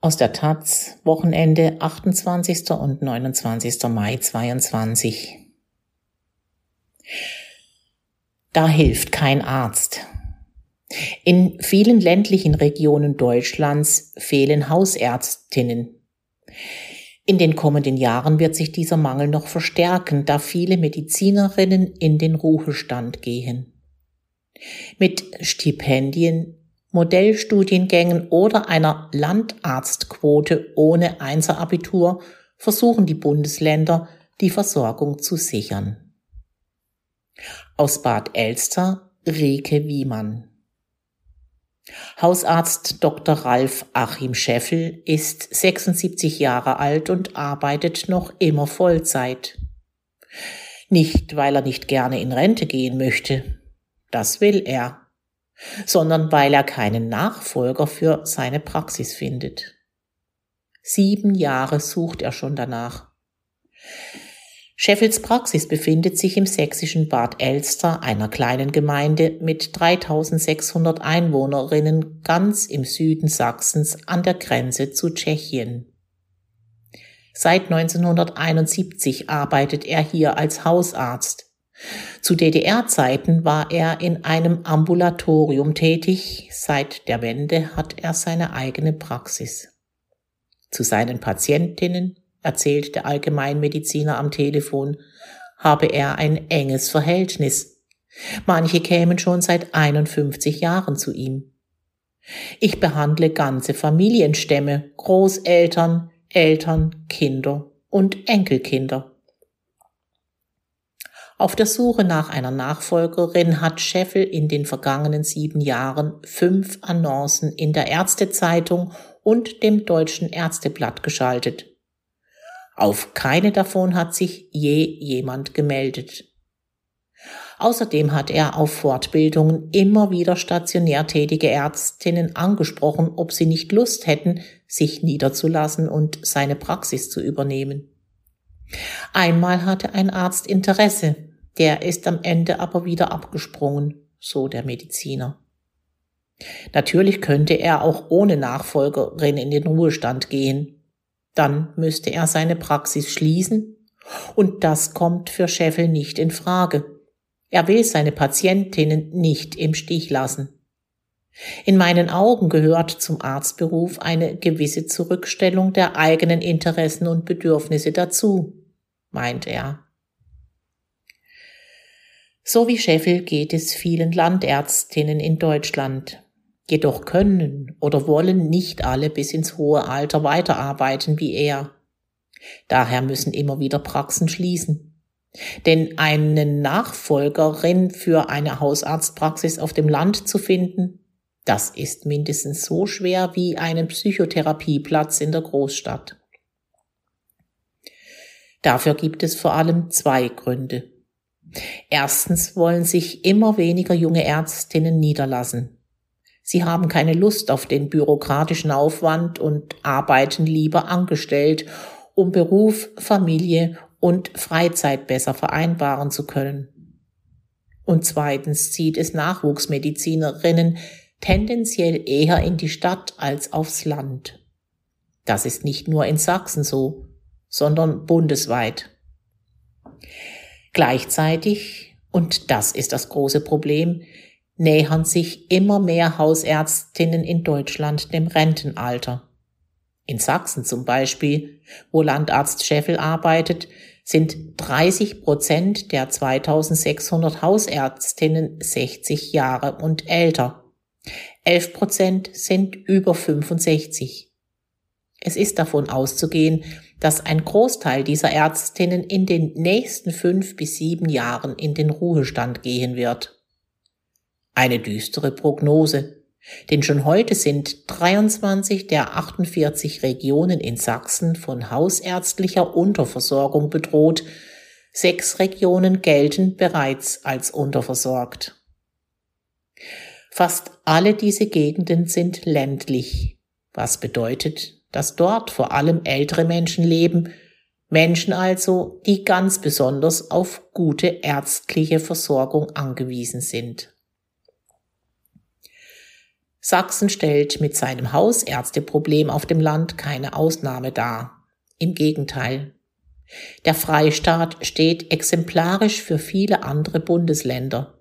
Aus der Taz, Wochenende 28. und 29. Mai 22. Da hilft kein Arzt. In vielen ländlichen Regionen Deutschlands fehlen Hausärztinnen. In den kommenden Jahren wird sich dieser Mangel noch verstärken, da viele Medizinerinnen in den Ruhestand gehen. Mit Stipendien Modellstudiengängen oder einer Landarztquote ohne Einzerabitur versuchen die Bundesländer, die Versorgung zu sichern. Aus Bad Elster Rike Wiemann Hausarzt Dr. Ralf Achim Scheffel ist 76 Jahre alt und arbeitet noch immer Vollzeit. Nicht, weil er nicht gerne in Rente gehen möchte. Das will er sondern weil er keinen Nachfolger für seine Praxis findet. Sieben Jahre sucht er schon danach. Sheffields Praxis befindet sich im sächsischen Bad Elster, einer kleinen Gemeinde mit 3600 Einwohnerinnen ganz im Süden Sachsens an der Grenze zu Tschechien. Seit 1971 arbeitet er hier als Hausarzt. Zu DDR-Zeiten war er in einem Ambulatorium tätig, seit der Wende hat er seine eigene Praxis. Zu seinen Patientinnen, erzählt der Allgemeinmediziner am Telefon, habe er ein enges Verhältnis. Manche kämen schon seit 51 Jahren zu ihm. Ich behandle ganze Familienstämme, Großeltern, Eltern, Kinder und Enkelkinder. Auf der Suche nach einer Nachfolgerin hat Scheffel in den vergangenen sieben Jahren fünf Annoncen in der Ärztezeitung und dem Deutschen Ärzteblatt geschaltet. Auf keine davon hat sich je jemand gemeldet. Außerdem hat er auf Fortbildungen immer wieder stationär tätige Ärztinnen angesprochen, ob sie nicht Lust hätten, sich niederzulassen und seine Praxis zu übernehmen. Einmal hatte ein Arzt Interesse, der ist am Ende aber wieder abgesprungen, so der Mediziner. Natürlich könnte er auch ohne Nachfolgerin in den Ruhestand gehen. Dann müsste er seine Praxis schließen und das kommt für Scheffel nicht in Frage. Er will seine Patientinnen nicht im Stich lassen. In meinen Augen gehört zum Arztberuf eine gewisse Zurückstellung der eigenen Interessen und Bedürfnisse dazu, meint er. So wie Scheffel geht es vielen Landärztinnen in Deutschland. Jedoch können oder wollen nicht alle bis ins hohe Alter weiterarbeiten wie er. Daher müssen immer wieder Praxen schließen. Denn eine Nachfolgerin für eine Hausarztpraxis auf dem Land zu finden, das ist mindestens so schwer wie einen Psychotherapieplatz in der Großstadt. Dafür gibt es vor allem zwei Gründe. Erstens wollen sich immer weniger junge Ärztinnen niederlassen. Sie haben keine Lust auf den bürokratischen Aufwand und arbeiten lieber angestellt, um Beruf, Familie und Freizeit besser vereinbaren zu können. Und zweitens zieht es Nachwuchsmedizinerinnen tendenziell eher in die Stadt als aufs Land. Das ist nicht nur in Sachsen so, sondern bundesweit. Gleichzeitig, und das ist das große Problem, nähern sich immer mehr Hausärztinnen in Deutschland dem Rentenalter. In Sachsen zum Beispiel, wo Landarzt Scheffel arbeitet, sind 30 Prozent der 2600 Hausärztinnen 60 Jahre und älter. 11 Prozent sind über 65. Es ist davon auszugehen, dass ein Großteil dieser Ärztinnen in den nächsten fünf bis sieben Jahren in den Ruhestand gehen wird. Eine düstere Prognose, denn schon heute sind 23 der 48 Regionen in Sachsen von hausärztlicher Unterversorgung bedroht, sechs Regionen gelten bereits als unterversorgt. Fast alle diese Gegenden sind ländlich, was bedeutet, dass dort vor allem ältere Menschen leben, Menschen also, die ganz besonders auf gute ärztliche Versorgung angewiesen sind. Sachsen stellt mit seinem Hausärzteproblem auf dem Land keine Ausnahme dar. Im Gegenteil. Der Freistaat steht exemplarisch für viele andere Bundesländer.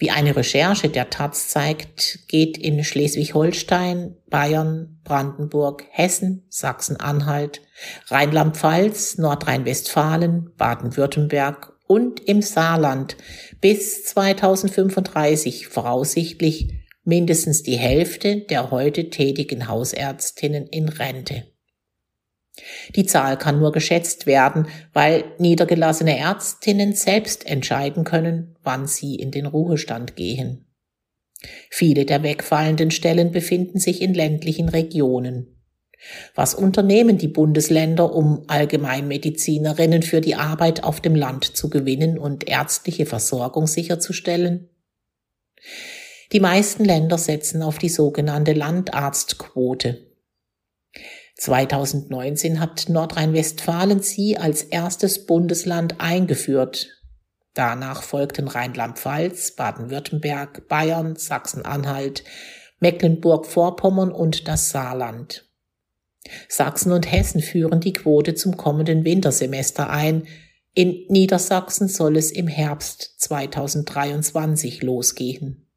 Wie eine Recherche der Taz zeigt, geht in Schleswig-Holstein, Bayern, Brandenburg, Hessen, Sachsen-Anhalt, Rheinland-Pfalz, Nordrhein-Westfalen, Baden-Württemberg und im Saarland bis 2035 voraussichtlich mindestens die Hälfte der heute tätigen Hausärztinnen in Rente. Die Zahl kann nur geschätzt werden, weil niedergelassene Ärztinnen selbst entscheiden können, wann sie in den Ruhestand gehen. Viele der wegfallenden Stellen befinden sich in ländlichen Regionen. Was unternehmen die Bundesländer, um Allgemeinmedizinerinnen für die Arbeit auf dem Land zu gewinnen und ärztliche Versorgung sicherzustellen? Die meisten Länder setzen auf die sogenannte Landarztquote. 2019 hat Nordrhein-Westfalen sie als erstes Bundesland eingeführt. Danach folgten Rheinland-Pfalz, Baden-Württemberg, Bayern, Sachsen-Anhalt, Mecklenburg-Vorpommern und das Saarland. Sachsen und Hessen führen die Quote zum kommenden Wintersemester ein. In Niedersachsen soll es im Herbst 2023 losgehen.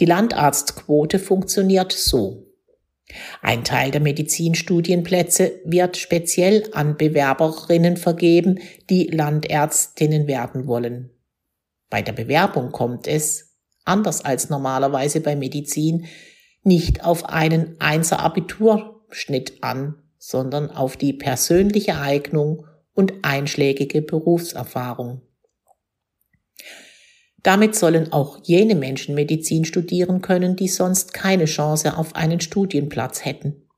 Die Landarztquote funktioniert so. Ein Teil der Medizinstudienplätze wird speziell an Bewerberinnen vergeben, die Landärztinnen werden wollen. Bei der Bewerbung kommt es, anders als normalerweise bei Medizin, nicht auf einen Einser Abiturschnitt an, sondern auf die persönliche Eignung und einschlägige Berufserfahrung. Damit sollen auch jene Menschen Medizin studieren können, die sonst keine Chance auf einen Studienplatz hätten.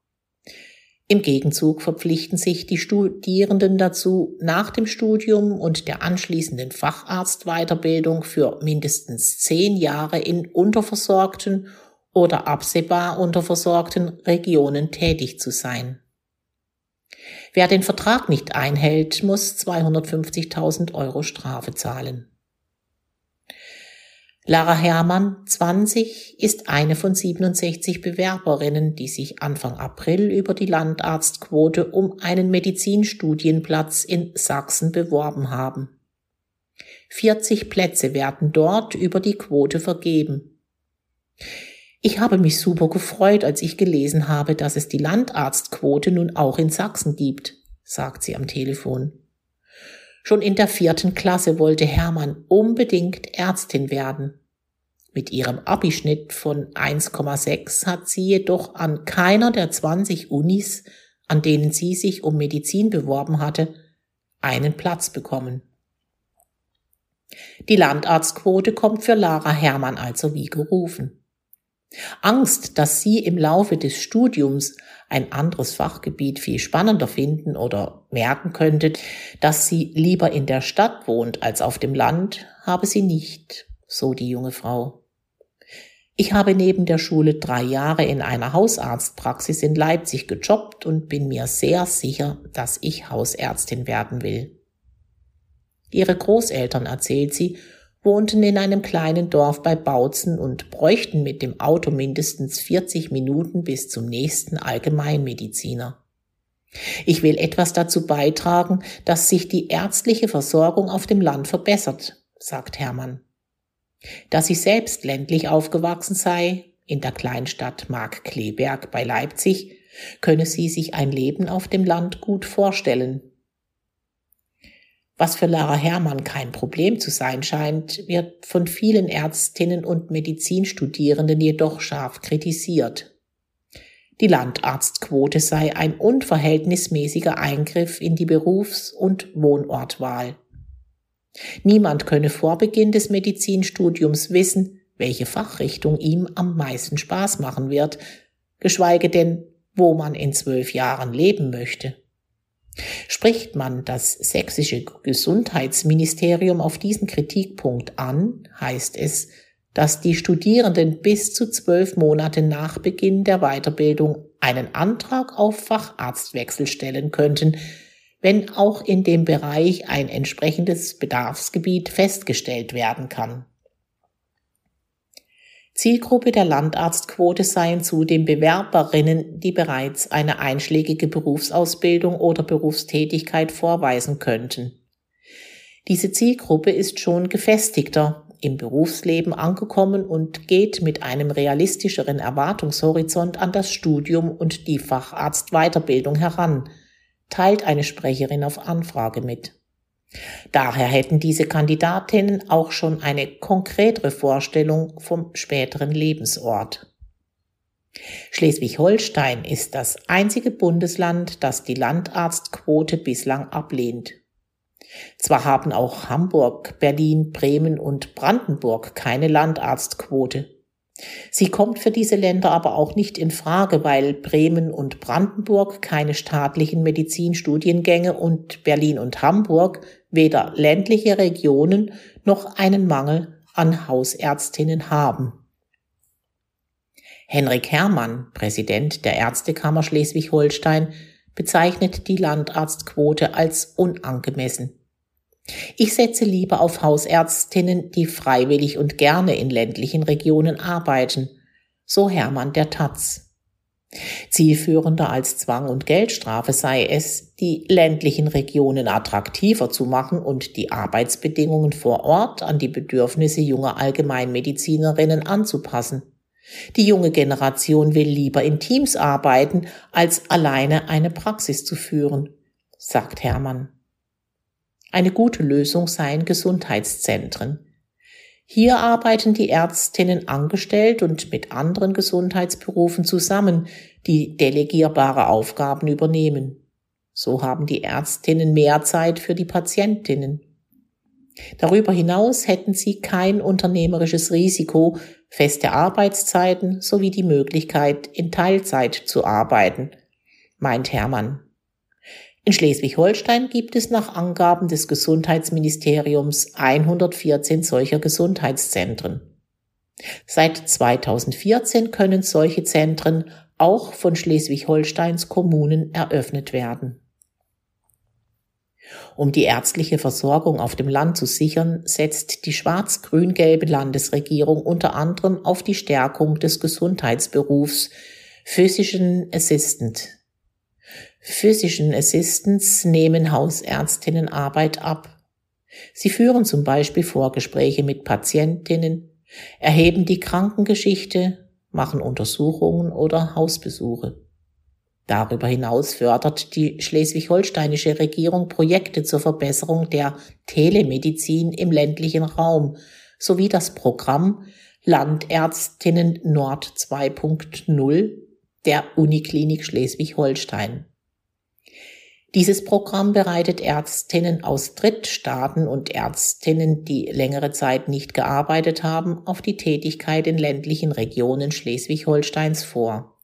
Im Gegenzug verpflichten sich die Studierenden dazu, nach dem Studium und der anschließenden Facharztweiterbildung für mindestens zehn Jahre in unterversorgten oder absehbar unterversorgten Regionen tätig zu sein. Wer den Vertrag nicht einhält, muss 250.000 Euro Strafe zahlen. Lara Herrmann, 20, ist eine von 67 Bewerberinnen, die sich Anfang April über die Landarztquote um einen Medizinstudienplatz in Sachsen beworben haben. 40 Plätze werden dort über die Quote vergeben. Ich habe mich super gefreut, als ich gelesen habe, dass es die Landarztquote nun auch in Sachsen gibt, sagt sie am Telefon. Schon in der vierten Klasse wollte Hermann unbedingt Ärztin werden. Mit ihrem Abischnitt von 1,6 hat sie jedoch an keiner der 20 Unis, an denen sie sich um Medizin beworben hatte, einen Platz bekommen. Die Landarztquote kommt für Lara Hermann also wie gerufen. Angst, dass sie im Laufe des Studiums ein anderes Fachgebiet viel spannender finden oder merken könnte, dass sie lieber in der Stadt wohnt als auf dem Land, habe sie nicht, so die junge Frau. Ich habe neben der Schule drei Jahre in einer Hausarztpraxis in Leipzig gejobbt und bin mir sehr sicher, dass ich Hausärztin werden will. Ihre Großeltern, erzählt sie, wohnten in einem kleinen Dorf bei Bautzen und bräuchten mit dem Auto mindestens 40 Minuten bis zum nächsten Allgemeinmediziner. Ich will etwas dazu beitragen, dass sich die ärztliche Versorgung auf dem Land verbessert, sagt Hermann. Da sie selbst ländlich aufgewachsen sei, in der Kleinstadt Markkleeberg bei Leipzig, könne sie sich ein Leben auf dem Land gut vorstellen. Was für Lara Herrmann kein Problem zu sein scheint, wird von vielen Ärztinnen und Medizinstudierenden jedoch scharf kritisiert. Die Landarztquote sei ein unverhältnismäßiger Eingriff in die Berufs- und Wohnortwahl. Niemand könne vor Beginn des Medizinstudiums wissen, welche Fachrichtung ihm am meisten Spaß machen wird, geschweige denn, wo man in zwölf Jahren leben möchte. Spricht man das sächsische Gesundheitsministerium auf diesen Kritikpunkt an, heißt es, dass die Studierenden bis zu zwölf Monate nach Beginn der Weiterbildung einen Antrag auf Facharztwechsel stellen könnten, wenn auch in dem Bereich ein entsprechendes Bedarfsgebiet festgestellt werden kann. Zielgruppe der Landarztquote seien zudem Bewerberinnen, die bereits eine einschlägige Berufsausbildung oder Berufstätigkeit vorweisen könnten. Diese Zielgruppe ist schon gefestigter im Berufsleben angekommen und geht mit einem realistischeren Erwartungshorizont an das Studium und die Facharztweiterbildung heran, teilt eine Sprecherin auf Anfrage mit. Daher hätten diese Kandidatinnen auch schon eine konkretere Vorstellung vom späteren Lebensort. Schleswig-Holstein ist das einzige Bundesland, das die Landarztquote bislang ablehnt. Zwar haben auch Hamburg, Berlin, Bremen und Brandenburg keine Landarztquote. Sie kommt für diese Länder aber auch nicht in Frage, weil Bremen und Brandenburg keine staatlichen Medizinstudiengänge und Berlin und Hamburg weder ländliche Regionen noch einen Mangel an Hausärztinnen haben. Henrik Herrmann, Präsident der Ärztekammer Schleswig-Holstein, bezeichnet die Landarztquote als unangemessen. Ich setze lieber auf Hausärztinnen, die freiwillig und gerne in ländlichen Regionen arbeiten, so Hermann der Taz. Zielführender als Zwang und Geldstrafe sei es, die ländlichen Regionen attraktiver zu machen und die Arbeitsbedingungen vor Ort an die Bedürfnisse junger Allgemeinmedizinerinnen anzupassen. Die junge Generation will lieber in Teams arbeiten, als alleine eine Praxis zu führen, sagt Hermann. Eine gute Lösung seien Gesundheitszentren. Hier arbeiten die Ärztinnen angestellt und mit anderen Gesundheitsberufen zusammen, die delegierbare Aufgaben übernehmen. So haben die Ärztinnen mehr Zeit für die Patientinnen. Darüber hinaus hätten sie kein unternehmerisches Risiko, feste Arbeitszeiten sowie die Möglichkeit, in Teilzeit zu arbeiten, meint Hermann. In Schleswig-Holstein gibt es nach Angaben des Gesundheitsministeriums 114 solcher Gesundheitszentren. Seit 2014 können solche Zentren auch von Schleswig-Holsteins Kommunen eröffnet werden. Um die ärztliche Versorgung auf dem Land zu sichern, setzt die schwarz-grün-gelbe Landesregierung unter anderem auf die Stärkung des Gesundheitsberufs Physician Assistant Physician Assistants nehmen Hausärztinnen Arbeit ab. Sie führen zum Beispiel Vorgespräche mit Patientinnen, erheben die Krankengeschichte, machen Untersuchungen oder Hausbesuche. Darüber hinaus fördert die schleswig-holsteinische Regierung Projekte zur Verbesserung der Telemedizin im ländlichen Raum sowie das Programm Landärztinnen Nord 2.0 der Uniklinik Schleswig-Holstein. Dieses Programm bereitet Ärztinnen aus Drittstaaten und Ärztinnen, die längere Zeit nicht gearbeitet haben, auf die Tätigkeit in ländlichen Regionen Schleswig-Holsteins vor.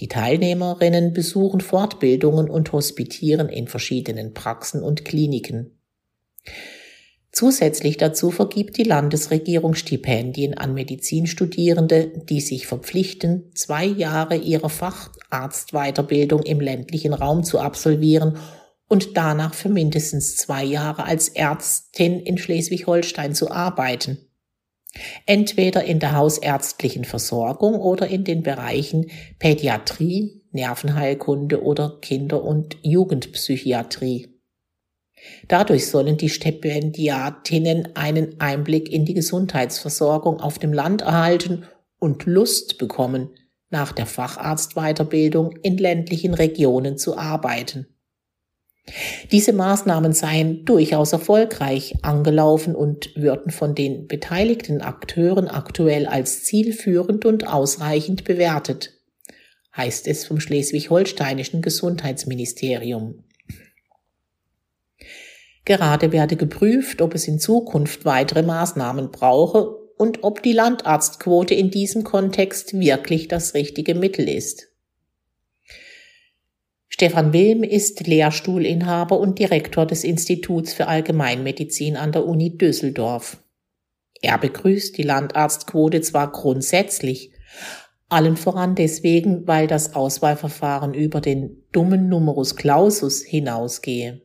Die Teilnehmerinnen besuchen Fortbildungen und hospitieren in verschiedenen Praxen und Kliniken. Zusätzlich dazu vergibt die Landesregierung Stipendien an Medizinstudierende, die sich verpflichten, zwei Jahre ihrer Facharztweiterbildung im ländlichen Raum zu absolvieren und danach für mindestens zwei Jahre als Ärztin in Schleswig-Holstein zu arbeiten. Entweder in der hausärztlichen Versorgung oder in den Bereichen Pädiatrie, Nervenheilkunde oder Kinder- und Jugendpsychiatrie. Dadurch sollen die Stipendiatinnen einen Einblick in die Gesundheitsversorgung auf dem Land erhalten und Lust bekommen, nach der Facharztweiterbildung in ländlichen Regionen zu arbeiten. Diese Maßnahmen seien durchaus erfolgreich angelaufen und würden von den beteiligten Akteuren aktuell als zielführend und ausreichend bewertet, heißt es vom schleswig-holsteinischen Gesundheitsministerium. Gerade werde geprüft, ob es in Zukunft weitere Maßnahmen brauche und ob die Landarztquote in diesem Kontext wirklich das richtige Mittel ist. Stefan Wilm ist Lehrstuhlinhaber und Direktor des Instituts für Allgemeinmedizin an der Uni Düsseldorf. Er begrüßt die Landarztquote zwar grundsätzlich, allen voran deswegen, weil das Auswahlverfahren über den dummen Numerus Clausus hinausgehe.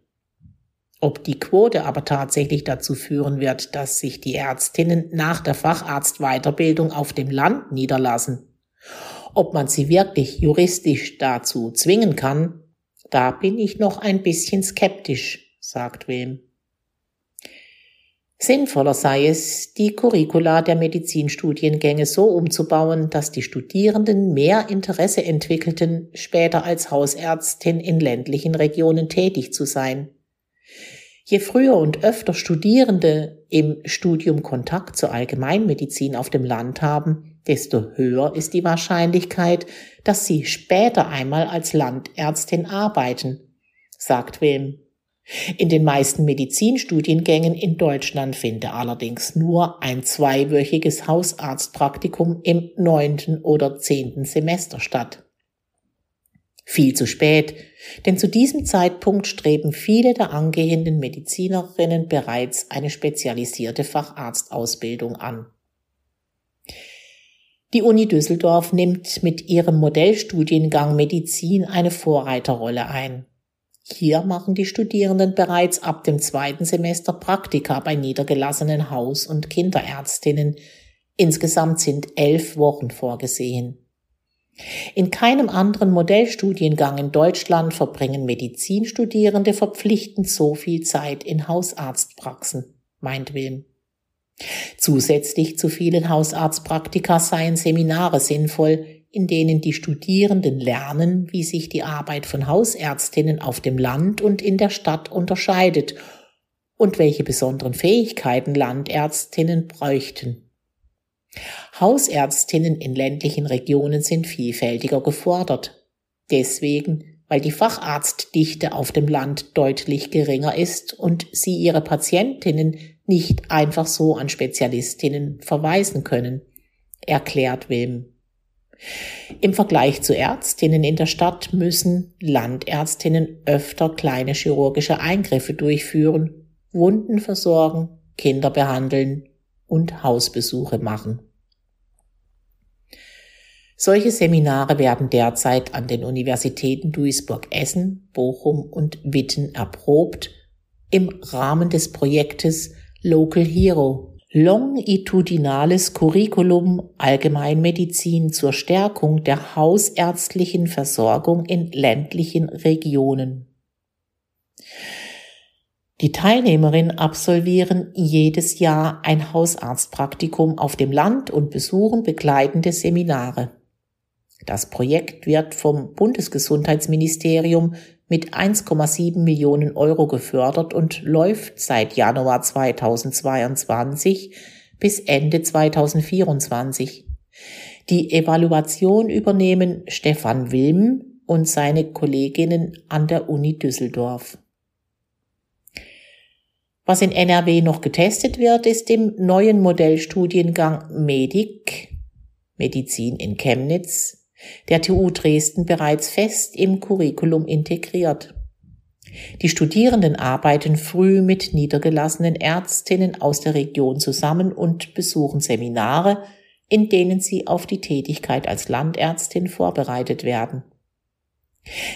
Ob die Quote aber tatsächlich dazu führen wird, dass sich die Ärztinnen nach der Facharztweiterbildung auf dem Land niederlassen, ob man sie wirklich juristisch dazu zwingen kann, da bin ich noch ein bisschen skeptisch, sagt Wilm. Sinnvoller sei es, die Curricula der Medizinstudiengänge so umzubauen, dass die Studierenden mehr Interesse entwickelten, später als Hausärztin in ländlichen Regionen tätig zu sein. Je früher und öfter Studierende im Studium Kontakt zur Allgemeinmedizin auf dem Land haben, desto höher ist die Wahrscheinlichkeit, dass sie später einmal als Landärztin arbeiten, sagt Wilm. In den meisten Medizinstudiengängen in Deutschland finde allerdings nur ein zweiwöchiges Hausarztpraktikum im neunten oder zehnten Semester statt. Viel zu spät, denn zu diesem Zeitpunkt streben viele der angehenden Medizinerinnen bereits eine spezialisierte Facharztausbildung an. Die Uni Düsseldorf nimmt mit ihrem Modellstudiengang Medizin eine Vorreiterrolle ein. Hier machen die Studierenden bereits ab dem zweiten Semester Praktika bei niedergelassenen Haus- und Kinderärztinnen. Insgesamt sind elf Wochen vorgesehen. In keinem anderen Modellstudiengang in Deutschland verbringen Medizinstudierende verpflichtend so viel Zeit in Hausarztpraxen, meint Wilm. Zusätzlich zu vielen Hausarztpraktika seien Seminare sinnvoll, in denen die Studierenden lernen, wie sich die Arbeit von Hausärztinnen auf dem Land und in der Stadt unterscheidet und welche besonderen Fähigkeiten Landärztinnen bräuchten. Hausärztinnen in ländlichen Regionen sind vielfältiger gefordert. Deswegen, weil die Facharztdichte auf dem Land deutlich geringer ist und sie ihre Patientinnen nicht einfach so an Spezialistinnen verweisen können, erklärt Wilm. Im Vergleich zu Ärztinnen in der Stadt müssen Landärztinnen öfter kleine chirurgische Eingriffe durchführen, Wunden versorgen, Kinder behandeln und Hausbesuche machen. Solche Seminare werden derzeit an den Universitäten Duisburg-Essen, Bochum und Witten erprobt im Rahmen des Projektes Local Hero Longitudinales Curriculum Allgemeinmedizin zur Stärkung der hausärztlichen Versorgung in ländlichen Regionen. Die Teilnehmerinnen absolvieren jedes Jahr ein Hausarztpraktikum auf dem Land und besuchen begleitende Seminare. Das Projekt wird vom Bundesgesundheitsministerium mit 1,7 Millionen Euro gefördert und läuft seit Januar 2022 bis Ende 2024. Die Evaluation übernehmen Stefan Wilm und seine Kolleginnen an der Uni Düsseldorf. Was in NRW noch getestet wird, ist im neuen Modellstudiengang Medic, Medizin in Chemnitz, der TU Dresden bereits fest im Curriculum integriert. Die Studierenden arbeiten früh mit niedergelassenen Ärztinnen aus der Region zusammen und besuchen Seminare, in denen sie auf die Tätigkeit als Landärztin vorbereitet werden.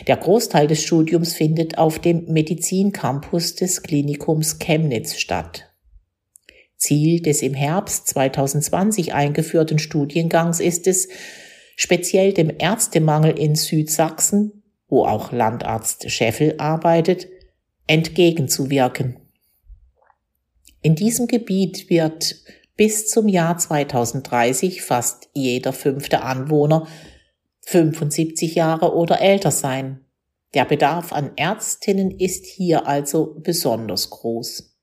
Der Großteil des Studiums findet auf dem Medizincampus des Klinikums Chemnitz statt. Ziel des im Herbst 2020 eingeführten Studiengangs ist es, speziell dem Ärztemangel in Südsachsen, wo auch Landarzt Scheffel arbeitet, entgegenzuwirken. In diesem Gebiet wird bis zum Jahr 2030 fast jeder fünfte Anwohner 75 Jahre oder älter sein. Der Bedarf an Ärztinnen ist hier also besonders groß.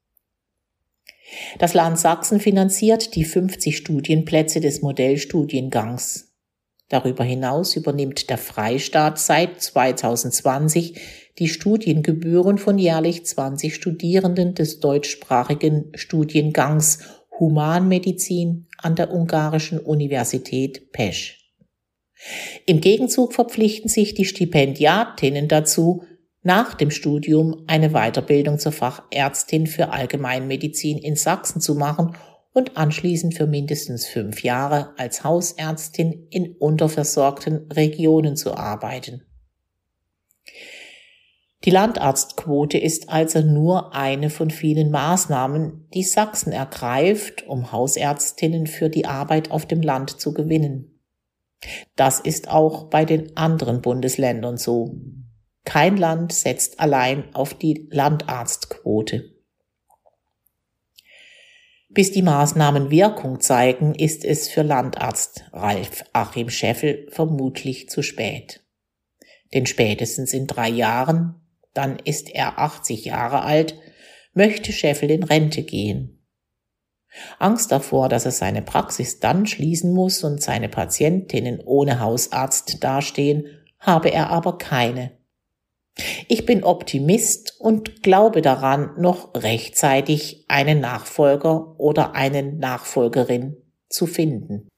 Das Land Sachsen finanziert die 50 Studienplätze des Modellstudiengangs. Darüber hinaus übernimmt der Freistaat seit 2020 die Studiengebühren von jährlich 20 Studierenden des deutschsprachigen Studiengangs Humanmedizin an der ungarischen Universität Pesch. Im Gegenzug verpflichten sich die Stipendiatinnen dazu, nach dem Studium eine Weiterbildung zur Fachärztin für Allgemeinmedizin in Sachsen zu machen und anschließend für mindestens fünf Jahre als Hausärztin in unterversorgten Regionen zu arbeiten. Die Landarztquote ist also nur eine von vielen Maßnahmen, die Sachsen ergreift, um Hausärztinnen für die Arbeit auf dem Land zu gewinnen. Das ist auch bei den anderen Bundesländern so. Kein Land setzt allein auf die Landarztquote. Bis die Maßnahmen Wirkung zeigen, ist es für Landarzt Ralf Achim Scheffel vermutlich zu spät. Denn spätestens in drei Jahren dann ist er 80 Jahre alt, möchte Scheffel in Rente gehen. Angst davor, dass er seine Praxis dann schließen muss und seine Patientinnen ohne Hausarzt dastehen, habe er aber keine. Ich bin Optimist und glaube daran, noch rechtzeitig einen Nachfolger oder einen Nachfolgerin zu finden.